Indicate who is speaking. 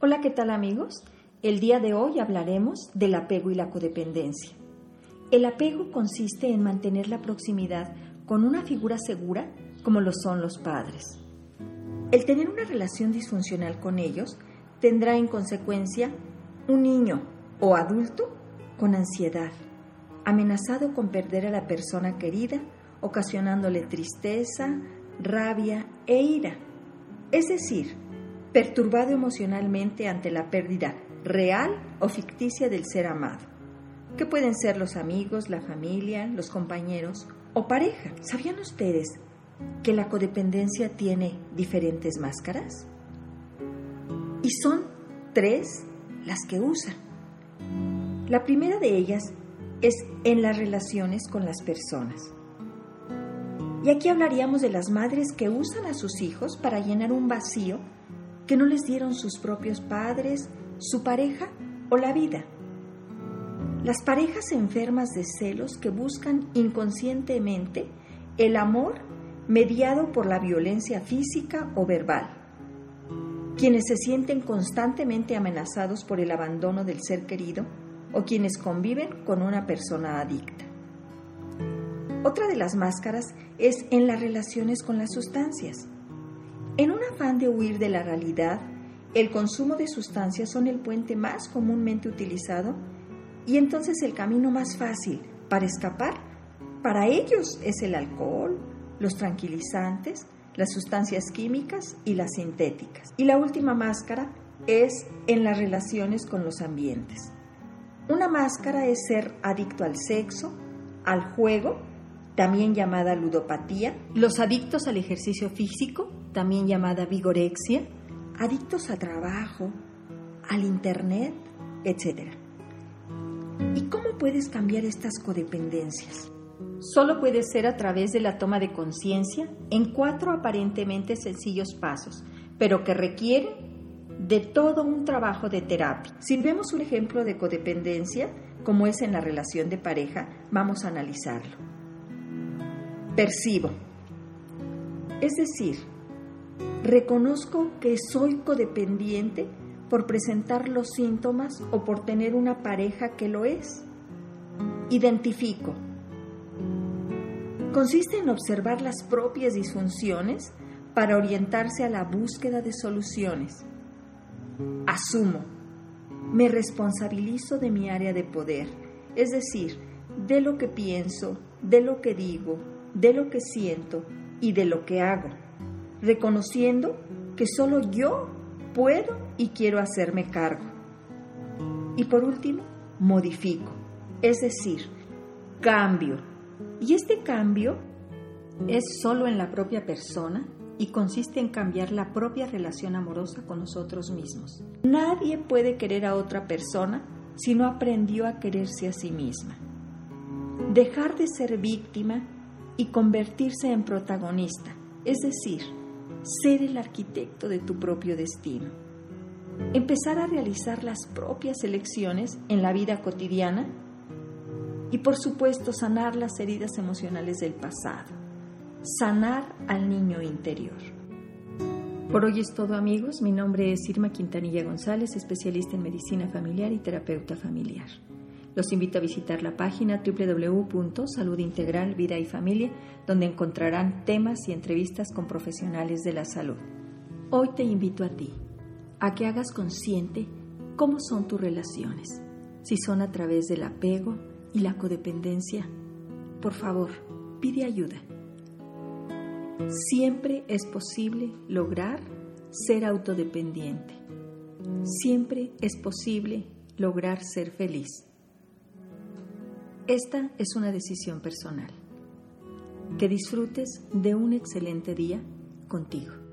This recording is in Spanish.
Speaker 1: Hola, ¿qué tal amigos? El día de hoy hablaremos del apego y la codependencia. El apego consiste en mantener la proximidad con una figura segura como lo son los padres. El tener una relación disfuncional con ellos tendrá en consecuencia un niño o adulto con ansiedad, amenazado con perder a la persona querida, ocasionándole tristeza, rabia e ira. Es decir, perturbado emocionalmente ante la pérdida real o ficticia del ser amado, que pueden ser los amigos, la familia, los compañeros o pareja. ¿Sabían ustedes que la codependencia tiene diferentes máscaras? Y son tres las que usan. La primera de ellas es en las relaciones con las personas. Y aquí hablaríamos de las madres que usan a sus hijos para llenar un vacío que no les dieron sus propios padres, su pareja o la vida. Las parejas enfermas de celos que buscan inconscientemente el amor mediado por la violencia física o verbal. Quienes se sienten constantemente amenazados por el abandono del ser querido o quienes conviven con una persona adicta. Otra de las máscaras es en las relaciones con las sustancias. Afán de huir de la realidad, el consumo de sustancias son el puente más comúnmente utilizado y entonces el camino más fácil para escapar para ellos es el alcohol, los tranquilizantes, las sustancias químicas y las sintéticas. Y la última máscara es en las relaciones con los ambientes. Una máscara es ser adicto al sexo, al juego, también llamada ludopatía, los adictos al ejercicio físico, también llamada vigorexia, adictos a trabajo, al Internet, etc. ¿Y cómo puedes cambiar estas codependencias? Solo puede ser a través de la toma de conciencia en cuatro aparentemente sencillos pasos, pero que requieren de todo un trabajo de terapia. Si vemos un ejemplo de codependencia, como es en la relación de pareja, vamos a analizarlo. Percibo. Es decir, Reconozco que soy codependiente por presentar los síntomas o por tener una pareja que lo es. Identifico. Consiste en observar las propias disfunciones para orientarse a la búsqueda de soluciones. Asumo. Me responsabilizo de mi área de poder, es decir, de lo que pienso, de lo que digo, de lo que siento y de lo que hago reconociendo que solo yo puedo y quiero hacerme cargo. Y por último, modifico, es decir, cambio. Y este cambio es solo en la propia persona y consiste en cambiar la propia relación amorosa con nosotros mismos. Nadie puede querer a otra persona si no aprendió a quererse a sí misma. Dejar de ser víctima y convertirse en protagonista, es decir, ser el arquitecto de tu propio destino. Empezar a realizar las propias elecciones en la vida cotidiana y por supuesto sanar las heridas emocionales del pasado. Sanar al niño interior. Por hoy es todo amigos, mi nombre es Irma Quintanilla González, especialista en medicina familiar y terapeuta familiar. Los invito a visitar la página www.salud y familia, donde encontrarán temas y entrevistas con profesionales de la salud. Hoy te invito a ti a que hagas consciente cómo son tus relaciones, si son a través del apego y la codependencia. Por favor, pide ayuda. Siempre es posible lograr ser autodependiente. Siempre es posible lograr ser feliz. Esta es una decisión personal. Que disfrutes de un excelente día contigo.